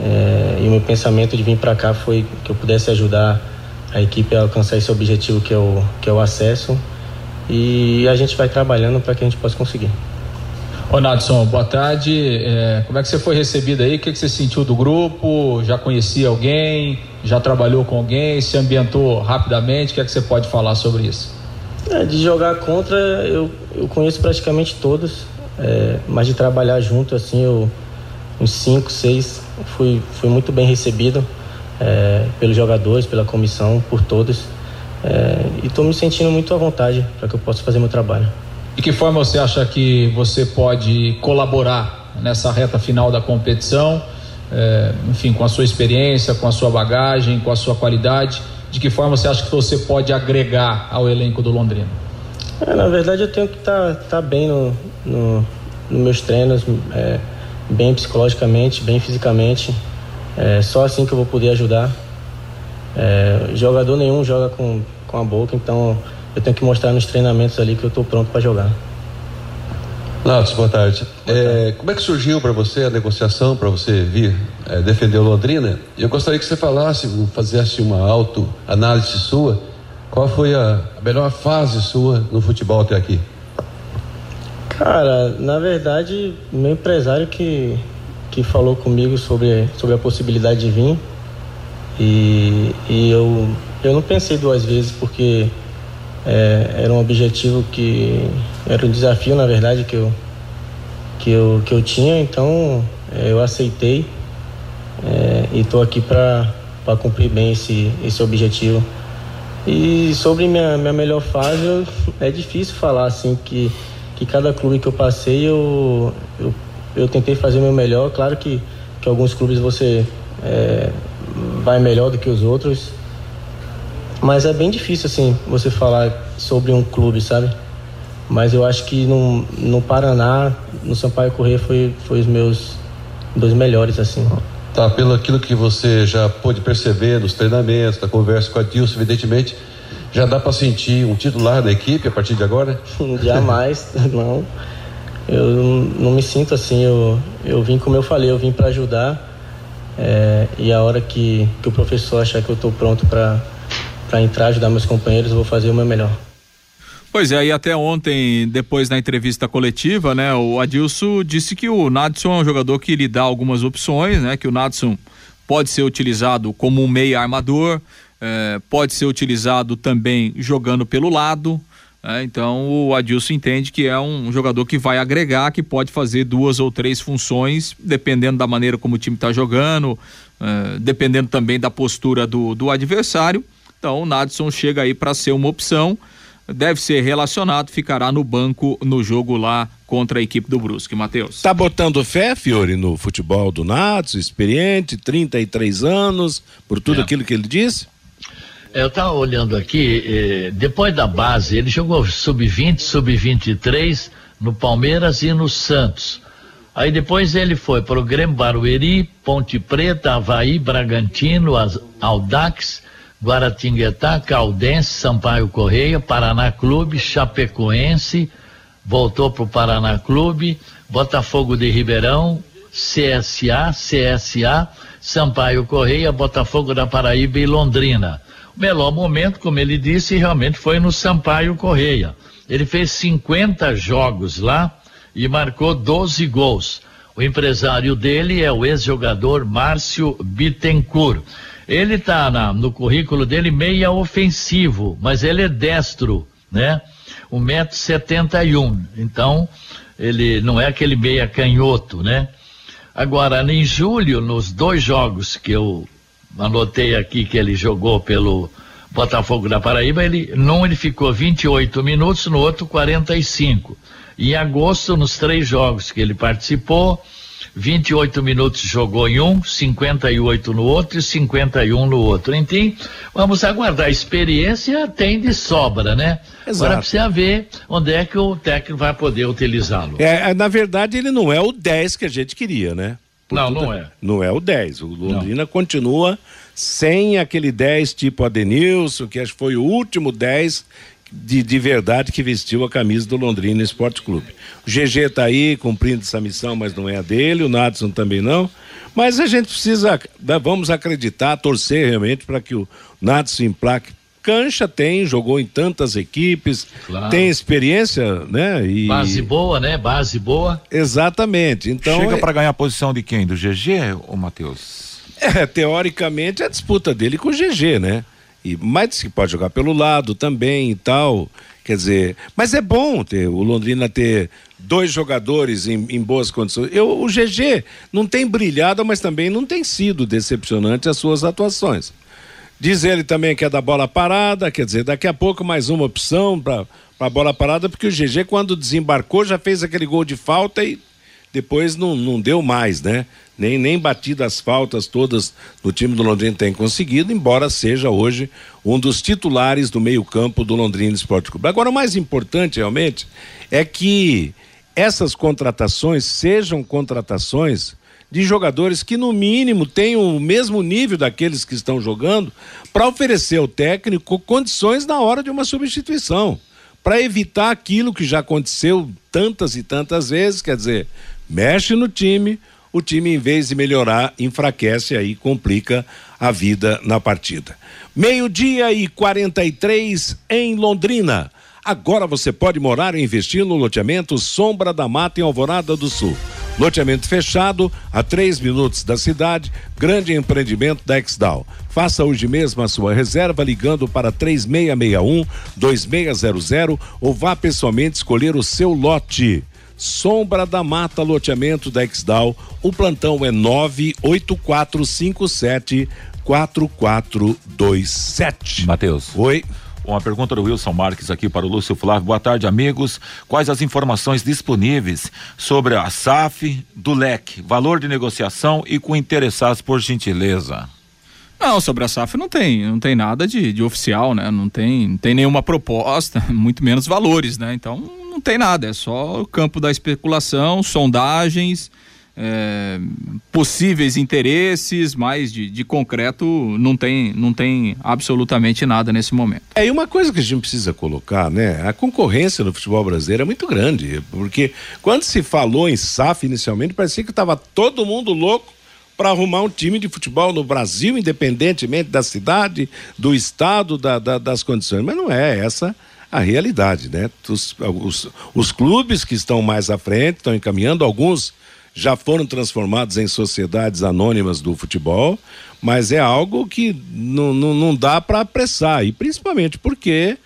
É, e o meu pensamento de vir para cá foi que eu pudesse ajudar a equipe a alcançar esse objetivo que é o, que é o acesso. E a gente vai trabalhando para que a gente possa conseguir. Ô Nadson, boa tarde. É, como é que você foi recebido aí? O que, que você sentiu do grupo? Já conhecia alguém? Já trabalhou com alguém? Se ambientou rapidamente? O que é que você pode falar sobre isso? É, de jogar contra, eu, eu conheço praticamente todos. É, mas de trabalhar junto, assim, eu, uns 5, 6, fui, fui muito bem recebido é, pelos jogadores, pela comissão, por todos. É, e estou me sentindo muito à vontade para que eu possa fazer meu trabalho. De que forma você acha que você pode colaborar nessa reta final da competição? É, enfim, com a sua experiência, com a sua bagagem, com a sua qualidade, de que forma você acha que você pode agregar ao elenco do Londrina? É, na verdade, eu tenho que estar tá, tá bem no, no, nos meus treinos, é, bem psicologicamente, bem fisicamente. É só assim que eu vou poder ajudar. É, jogador nenhum joga com, com a boca, então eu tenho que mostrar nos treinamentos ali que eu estou pronto para jogar. Natos, boa tarde. É, como é que surgiu para você a negociação para você vir é, defender o Londrina? Eu gostaria que você falasse, fizesse uma autoanálise sua. Qual foi a, a melhor fase sua no futebol até aqui? Cara, na verdade, meu empresário que, que falou comigo sobre, sobre a possibilidade de vir. E, e eu, eu não pensei duas vezes, porque é, era um objetivo que. Era um desafio, na verdade, que eu, que eu, que eu tinha, então é, eu aceitei é, e estou aqui para cumprir bem esse, esse objetivo. E sobre minha, minha melhor fase, eu, é difícil falar assim que que cada clube que eu passei eu, eu, eu tentei fazer o meu melhor. Claro que, que alguns clubes você é, vai melhor do que os outros, mas é bem difícil assim você falar sobre um clube, sabe? Mas eu acho que no, no Paraná, no Sampaio Corrêa foi, foi os meus dois melhores assim. Tá, pelo aquilo que você já pôde perceber nos treinamentos, da conversa com a Dilson, evidentemente, já dá para sentir um titular da equipe a partir de agora? Jamais, não. Eu não me sinto assim. Eu, eu vim, como eu falei, eu vim para ajudar. É, e a hora que, que o professor achar que eu estou pronto para entrar, ajudar meus companheiros, vou fazer o meu melhor. Pois é, e até ontem, depois da entrevista coletiva, né, o Adilson disse que o Nadson é um jogador que lhe dá algumas opções, né, que o Nadson pode ser utilizado como um meia armador, é, pode ser utilizado também jogando pelo lado. É, então o Adilson entende que é um jogador que vai agregar, que pode fazer duas ou três funções, dependendo da maneira como o time está jogando, é, dependendo também da postura do, do adversário. Então o Nadson chega aí para ser uma opção, deve ser relacionado, ficará no banco no jogo lá contra a equipe do Brusque, Matheus. Tá botando fé, Fiore, no futebol do Nadson, experiente, 33 anos, por tudo é. aquilo que ele disse? Eu estava olhando aqui, eh, depois da base, ele jogou sub-20, sub-23 no Palmeiras e no Santos. Aí depois ele foi para o Grêmio Barueri, Ponte Preta, Havaí, Bragantino, Aldax, Guaratinguetá, Caldense, Sampaio Correia, Paraná Clube, Chapecoense, voltou para o Paraná Clube, Botafogo de Ribeirão, CSA, CSA, Sampaio Correia, Botafogo da Paraíba e Londrina melhor momento, como ele disse, realmente foi no Sampaio Correia. Ele fez 50 jogos lá e marcou 12 gols. O empresário dele é o ex-jogador Márcio Bittencourt. Ele está no currículo dele meia ofensivo, mas ele é destro, né? 1,71m. Então, ele não é aquele meia canhoto, né? Agora, em julho, nos dois jogos que eu anotei aqui que ele jogou pelo Botafogo da Paraíba, ele num ele ficou 28 minutos, no outro 45. Em agosto, nos três jogos que ele participou, 28 minutos jogou em um, 58 no outro e 51 no outro. Enfim, vamos aguardar. A experiência tem de sobra, né? Exato. Agora precisa ver onde é que o técnico vai poder utilizá-lo. É, na verdade, ele não é o 10 que a gente queria, né? não, não é. Não é o 10. O Londrina não. continua sem aquele 10 tipo Adenilson, que acho que foi o último 10 de, de verdade que vestiu a camisa do Londrina Esporte Clube. O GG está aí cumprindo essa missão, mas não é a dele, o Natson também não. Mas a gente precisa, né, vamos acreditar, torcer realmente para que o Natson emplaque. Cancha tem, jogou em tantas equipes, claro. tem experiência, né? E... Base boa, né? Base boa. Exatamente. Então chega é... para ganhar a posição de quem? Do GG ou Matheus? É, teoricamente a disputa dele com o GG, né? E, mas que pode jogar pelo lado também e tal. Quer dizer, mas é bom ter o Londrina ter dois jogadores em, em, boas condições. Eu, o GG não tem brilhado, mas também não tem sido decepcionante as suas atuações. Diz ele também que é da bola parada, quer dizer, daqui a pouco mais uma opção para a bola parada, porque o GG, quando desembarcou, já fez aquele gol de falta e depois não, não deu mais, né? Nem, nem batido as faltas todas no time do Londrina tem conseguido, embora seja hoje um dos titulares do meio-campo do Londrina Esporte Clube. Agora, o mais importante realmente é que essas contratações sejam contratações de jogadores que, no mínimo, tenham o mesmo nível daqueles que estão jogando, para oferecer ao técnico condições na hora de uma substituição. Para evitar aquilo que já aconteceu tantas e tantas vezes, quer dizer, mexe no time, o time, em vez de melhorar, enfraquece aí complica a vida na partida. Meio-dia e 43 em Londrina. Agora você pode morar e investir no loteamento Sombra da Mata em Alvorada do Sul. Loteamento fechado, a três minutos da cidade, grande empreendimento da Exdal. Faça hoje mesmo a sua reserva ligando para 3661 2600 ou vá pessoalmente escolher o seu lote. Sombra da Mata Loteamento da Exdal. O plantão é 98457 4427. Matheus. Oi. Uma pergunta do Wilson Marques aqui para o Lúcio Flávio. Boa tarde, amigos. Quais as informações disponíveis sobre a SAF do LEC, valor de negociação e com interessados, por gentileza? Não, sobre a SAF não tem, não tem nada de, de oficial, né? Não tem, não tem nenhuma proposta, muito menos valores, né? Então não tem nada, é só o campo da especulação, sondagens, é, possíveis interesses, mas de, de, concreto não tem, não tem absolutamente nada nesse momento. É, e uma coisa que a gente precisa colocar, né? A concorrência no futebol brasileiro é muito grande, porque quando se falou em SAF inicialmente, parecia que estava todo mundo louco para arrumar um time de futebol no Brasil, independentemente da cidade, do estado, da, da, das condições. Mas não é essa a realidade, né? Os, os, os clubes que estão mais à frente estão encaminhando, alguns já foram transformados em sociedades anônimas do futebol, mas é algo que não, não, dá para apressar, e principalmente porque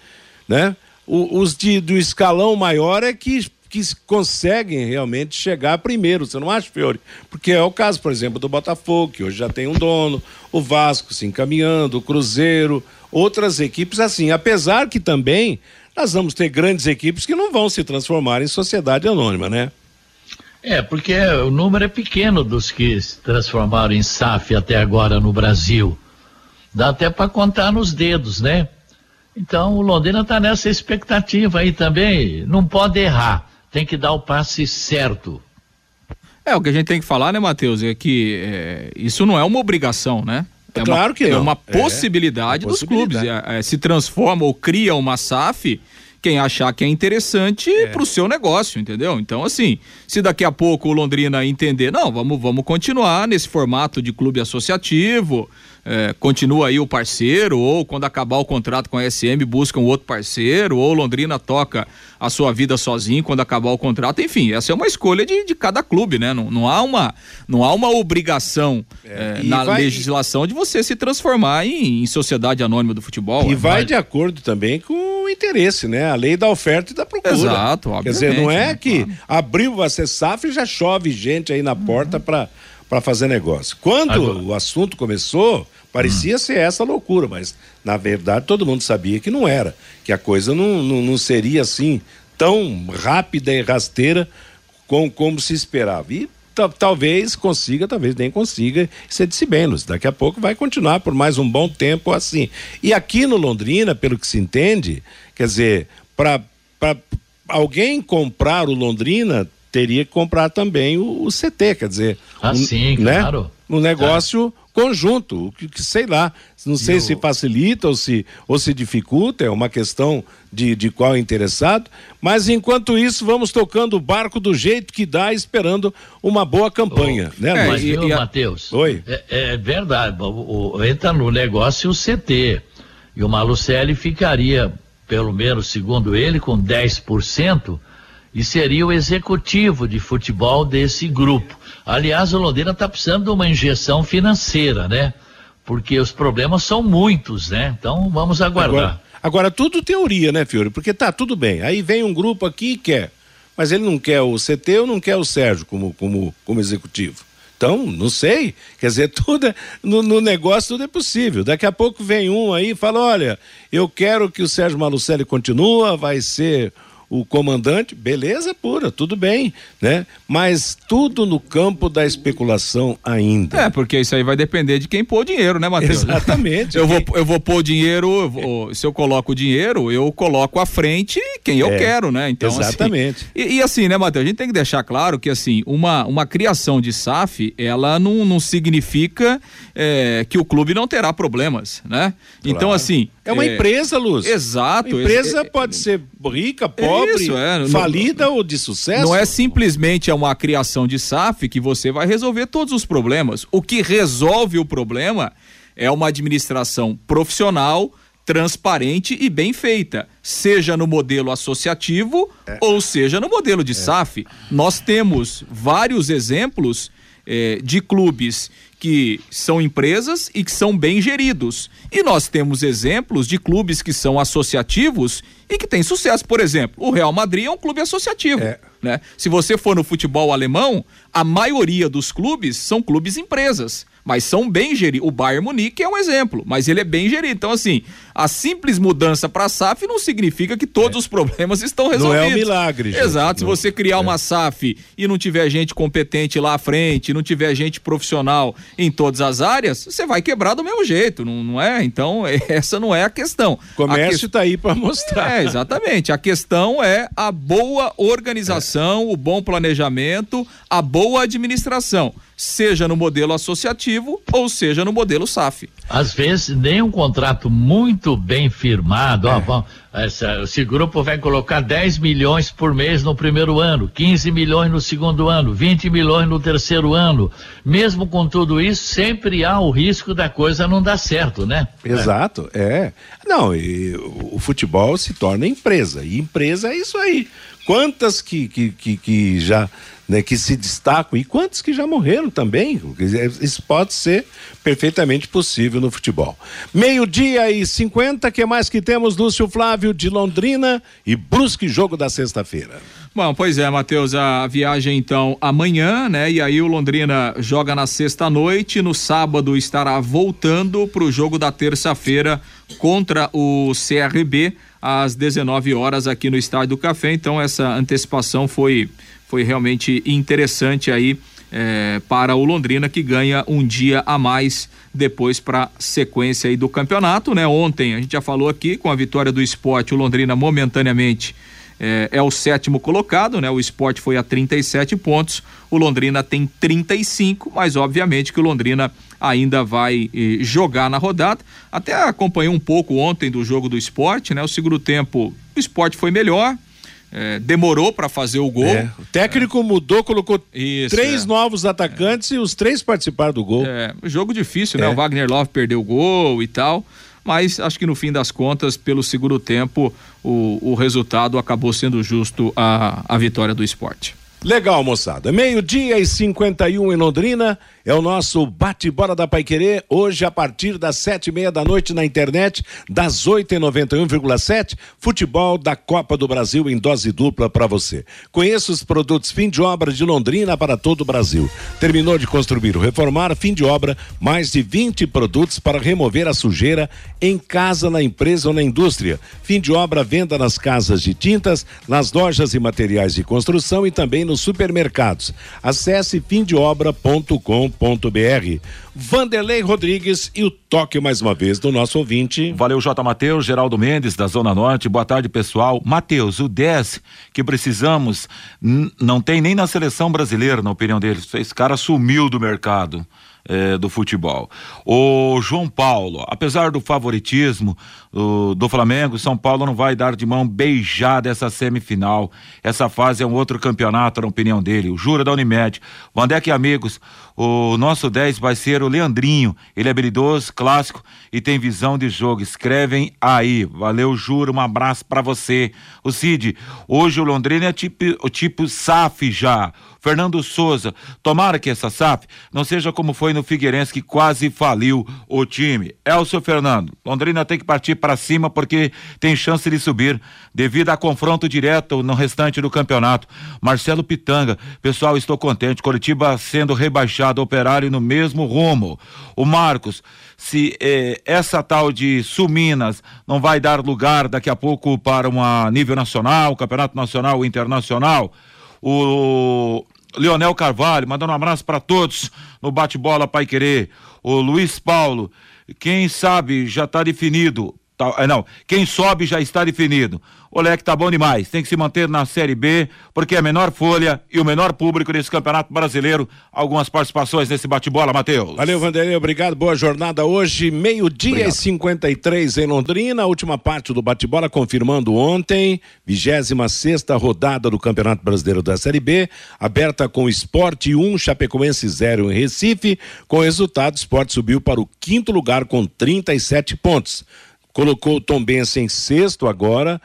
né, os de, do escalão maior é que, que conseguem realmente chegar primeiro, você não acha, Fiore? Porque é o caso, por exemplo, do Botafogo, que hoje já tem um dono, o Vasco se encaminhando, o Cruzeiro, outras equipes assim, apesar que também nós vamos ter grandes equipes que não vão se transformar em sociedade anônima, né? É, porque o número é pequeno dos que se transformaram em SAF até agora no Brasil. Dá até para contar nos dedos, né? Então o Londrina está nessa expectativa aí também. Não pode errar, tem que dar o passe certo. É, o que a gente tem que falar, né, Matheus, é que é, isso não é uma obrigação, né? É claro uma, que não. É uma possibilidade, é, dos possibilidade. clubes. É, é, se transforma ou cria uma SAF quem achar que é interessante é. para o seu negócio, entendeu? Então, assim, se daqui a pouco o Londrina entender, não, vamos, vamos continuar nesse formato de clube associativo, é, continua aí o parceiro, ou quando acabar o contrato com a SM, busca um outro parceiro, ou Londrina toca a sua vida sozinho quando acabar o contrato, enfim, essa é uma escolha de, de cada clube, né? Não, não, há, uma, não há uma obrigação é, é, na vai, legislação de você se transformar em, em sociedade anônima do futebol. E vai de acordo também com o interesse, né? A lei da oferta e da procura. Exato, Quer dizer, não é né? que claro. abriu, ser safra e já chove gente aí na porta uhum. para para fazer negócio. Quando Agora... o assunto começou, parecia hum. ser essa loucura, mas na verdade todo mundo sabia que não era, que a coisa não, não, não seria assim tão rápida e rasteira com, como se esperava. E talvez consiga, talvez nem consiga ser de Cibenos. Daqui a pouco vai continuar por mais um bom tempo assim. E aqui no Londrina, pelo que se entende, quer dizer, para alguém comprar o Londrina teria que comprar também o, o CT, quer dizer. Ah, um, sim, né? claro. Um negócio conjunto, o que, que sei lá, não sei se facilita ou se, ou se dificulta, é uma questão de, de qual é interessado, mas enquanto isso vamos tocando o barco do jeito que dá, esperando uma boa campanha, né? É, mas viu, e a- Matheus? Oi. É, é verdade. O, o- entra no negócio o CT. E o Malucelli ficaria, pelo menos segundo ele, com 10% e seria o executivo de futebol desse grupo. Aliás, o Londrina está precisando de uma injeção financeira, né? Porque os problemas são muitos, né? Então vamos aguardar. Agora, agora, tudo teoria, né, Fiore? Porque tá tudo bem. Aí vem um grupo aqui e quer. Mas ele não quer o CT ou não quer o Sérgio como, como, como executivo. Então, não sei. Quer dizer, tudo é, no, no negócio tudo é possível. Daqui a pouco vem um aí e fala: olha, eu quero que o Sérgio Malucelli continua, vai ser o comandante, beleza pura, tudo bem, né? Mas tudo no campo da especulação ainda. É, porque isso aí vai depender de quem pôr o dinheiro, né, Matheus? Exatamente. Eu vou, eu vou pôr o dinheiro, eu vou- se eu coloco o dinheiro, eu coloco à frente quem eu É, quero, né? Então, assim, exatamente. e, e assim, né, Matheus? A gente tem que deixar claro que, assim, uma, uma criação de SAF, ela não, não significa é, que o clube não terá problemas, né? Então, Claro. assim. É uma empresa, Luz. Exato. A empresa É- pode ser rica, pobre, isso, é, não- falida ou de sucesso. Não é simplesmente é uma criação de SAF que você vai resolver todos os problemas. O que resolve o problema é uma administração profissional, transparente e bem feita, seja no modelo associativo ou seja no modelo de SAF. Nós temos vários exemplos eh, de clubes que são empresas e que são bem geridos. E nós temos exemplos de clubes que são associativos e que têm sucesso. Por exemplo, o Real Madrid é um clube associativo. Né? Se você for no futebol alemão, a maioria dos clubes são clubes empresas, mas são bem geridos. O Bayern Munique é um exemplo, mas ele é bem gerido. Então, assim, a simples mudança para a SAF não significa que todos os problemas estão Não resolvidos. é um milagre, gente. Exato. Se Não- você criar uma SAF e não tiver gente competente lá à frente, não tiver gente profissional em todas as áreas, você vai quebrar do mesmo jeito, não, não é? Então, essa não é a questão. O comércio está aí para mostrar. é, exatamente. A questão é a boa organização, o bom planejamento, a boa administração, seja no modelo associativo ou seja no modelo SAF. Às vezes, nem um contrato muito bem firmado. É. Ó, essa- esse grupo vai colocar 10 milhões por mês no primeiro ano, 15 milhões no segundo ano, 20 milhões no terceiro ano. Mesmo com tudo isso, sempre há o risco da coisa não dar certo, né? Exato, é. Não, e o o futebol se torna empresa. E empresa é isso aí. Quantas que, que, que, que já né, que se destacam e quantos que já morreram também. Isso pode ser perfeitamente possível no futebol. Meio-dia e 50, que mais que temos? Lúcio Flávio de Londrina e Brusque jogo da sexta-feira. Bom, pois é, Matheus, a viagem então amanhã, né? E aí o Londrina joga na sexta noite, no sábado estará voltando para o jogo da terça-feira contra o CRB às 19 horas aqui no Estádio do Café. Então essa antecipação foi foi realmente interessante aí eh, para o Londrina que ganha um dia a mais depois para sequência aí do campeonato, né? Ontem a gente já falou aqui com a vitória do esporte, o Londrina momentaneamente é, é o sétimo colocado, né? O esporte foi a 37 pontos, o Londrina tem 35, mas obviamente que o Londrina ainda vai eh, jogar na rodada. Até acompanhei um pouco ontem do jogo do esporte, né? O segundo tempo, o esporte foi melhor, eh, demorou para fazer o gol. É, O técnico mudou, colocou Isso, três é. novos atacantes e os três participaram do gol. É, um jogo difícil, né? É. O Wagner Love perdeu o gol e tal, mas acho que no fim das contas, pelo segundo tempo, o, o resultado acabou sendo justo a, a vitória do esporte. Legal, moçada. Meio-dia e 51 em Londrina. É o nosso bate-bola da Paiquerê. Hoje, a partir das sete e meia da noite na internet, das oito e noventa futebol da Copa do Brasil em dose dupla para você. Conheça os produtos fim de obra de Londrina para todo o Brasil. Terminou de construir ou reformar, fim de obra, mais de 20 produtos para remover a sujeira em casa, na empresa ou na indústria. Fim de obra, venda nas casas de tintas, nas lojas e materiais de construção e também nos supermercados. Acesse fimdeobra.com.br. Vanderlei Rodrigues e o toque mais uma vez do nosso ouvinte. Valeu, J. Matheus, Geraldo Mendes, da Zona Norte. Boa tarde, pessoal. Matheus, o 10 que precisamos não tem nem na seleção brasileira, na opinião deles. Esse cara sumiu do mercado eh, do futebol. O João Paulo, apesar do favoritismo do, do Flamengo, São Paulo não vai dar de mão beijada essa semifinal. Essa fase é um outro campeonato, na opinião dele. O Jura da Unimed. Vandeque amigos, o nosso 10 vai ser o Leandrinho. Ele é habilidoso, clássico e tem visão de jogo. Escrevem aí. Valeu, Juro. Um abraço para você. O Cid, hoje o Londrina é tipo, o tipo SAF já. Fernando Souza, tomara que essa SAF não seja como foi no Figueirense que quase faliu o time. Elcio Fernando, Londrina tem que partir para cima porque tem chance de subir devido a confronto direto no restante do campeonato. Marcelo Pitanga, pessoal, estou contente. Curitiba sendo rebaixado, operário no mesmo rumo. O Marcos, se eh, essa tal de Suminas não vai dar lugar daqui a pouco para um nível nacional, campeonato nacional internacional. O Leonel Carvalho, mandando um abraço para todos no bate-bola Pai Querer. O Luiz Paulo, quem sabe já está definido. Tá, é, não, quem sobe já está definido. O Leque tá bom demais, tem que se manter na Série B, porque é a menor folha e o menor público desse Campeonato Brasileiro. Algumas participações nesse bate-bola, Matheus. Valeu, Vanderlei, obrigado. Boa jornada hoje, meio-dia e 53 em Londrina. A última parte do bate-bola confirmando ontem, 26 sexta rodada do Campeonato Brasileiro da Série B, aberta com Esporte 1, Chapecoense 0 em Recife. Com o resultado, o Esporte subiu para o quinto lugar com 37 pontos colocou o Tombense em sexto agora,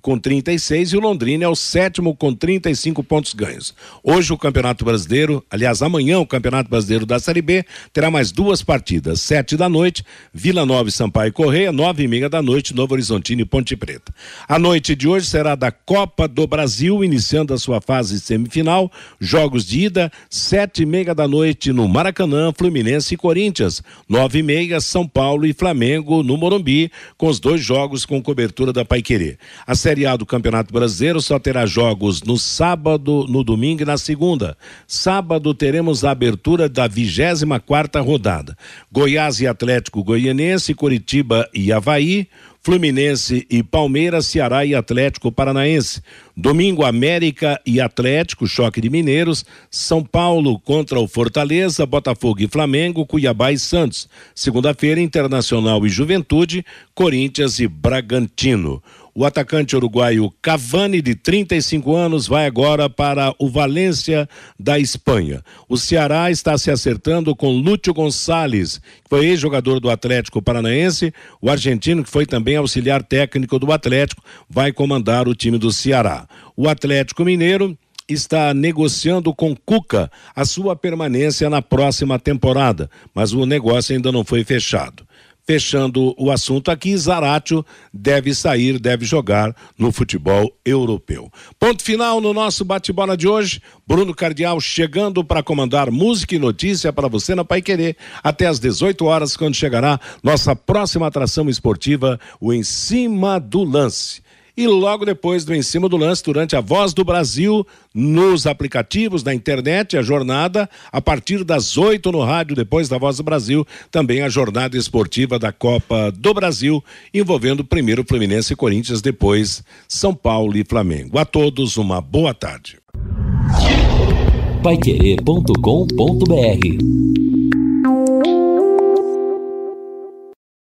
com 36 e o Londrina é o sétimo com 35 pontos ganhos. Hoje o Campeonato Brasileiro, aliás, amanhã o Campeonato Brasileiro da Série B terá mais duas partidas, sete da noite, Vila Nova e Sampaio Correia, nove e meia da noite, Novo Horizontino e Ponte Preta. A noite de hoje será da Copa do Brasil, iniciando a sua fase semifinal, jogos de ida, sete e meia da noite no Maracanã, Fluminense e Corinthians, nove e meia São Paulo e Flamengo no Morumbi, com os dois jogos com cobertura da Paiquerê. As Série A do Campeonato Brasileiro só terá jogos no sábado, no domingo e na segunda. Sábado teremos a abertura da 24 quarta rodada. Goiás e Atlético Goianense, Curitiba e Havaí. Fluminense e Palmeiras, Ceará e Atlético Paranaense. Domingo, América e Atlético, choque de Mineiros. São Paulo contra o Fortaleza, Botafogo e Flamengo, Cuiabá e Santos. Segunda-feira, Internacional e Juventude, Corinthians e Bragantino. O atacante uruguaio Cavani, de 35 anos, vai agora para o Valência da Espanha. O Ceará está se acertando com Lúcio Gonçalves, que foi ex-jogador do Atlético Paranaense. O argentino, que foi também auxiliar técnico do Atlético, vai comandar o time do Ceará. O Atlético Mineiro está negociando com Cuca a sua permanência na próxima temporada, mas o negócio ainda não foi fechado. Fechando o assunto aqui, Zaratio deve sair, deve jogar no futebol europeu. Ponto final no nosso bate-bola de hoje. Bruno Cardial chegando para comandar música e notícia para você na Pai Querer até às 18 horas, quando chegará nossa próxima atração esportiva, o Em Cima do Lance e logo depois do Em Cima do Lance, durante a Voz do Brasil, nos aplicativos, na internet, a jornada, a partir das oito no rádio, depois da Voz do Brasil, também a jornada esportiva da Copa do Brasil, envolvendo primeiro Fluminense e Corinthians, depois São Paulo e Flamengo. A todos, uma boa tarde. Paiquerê.com.br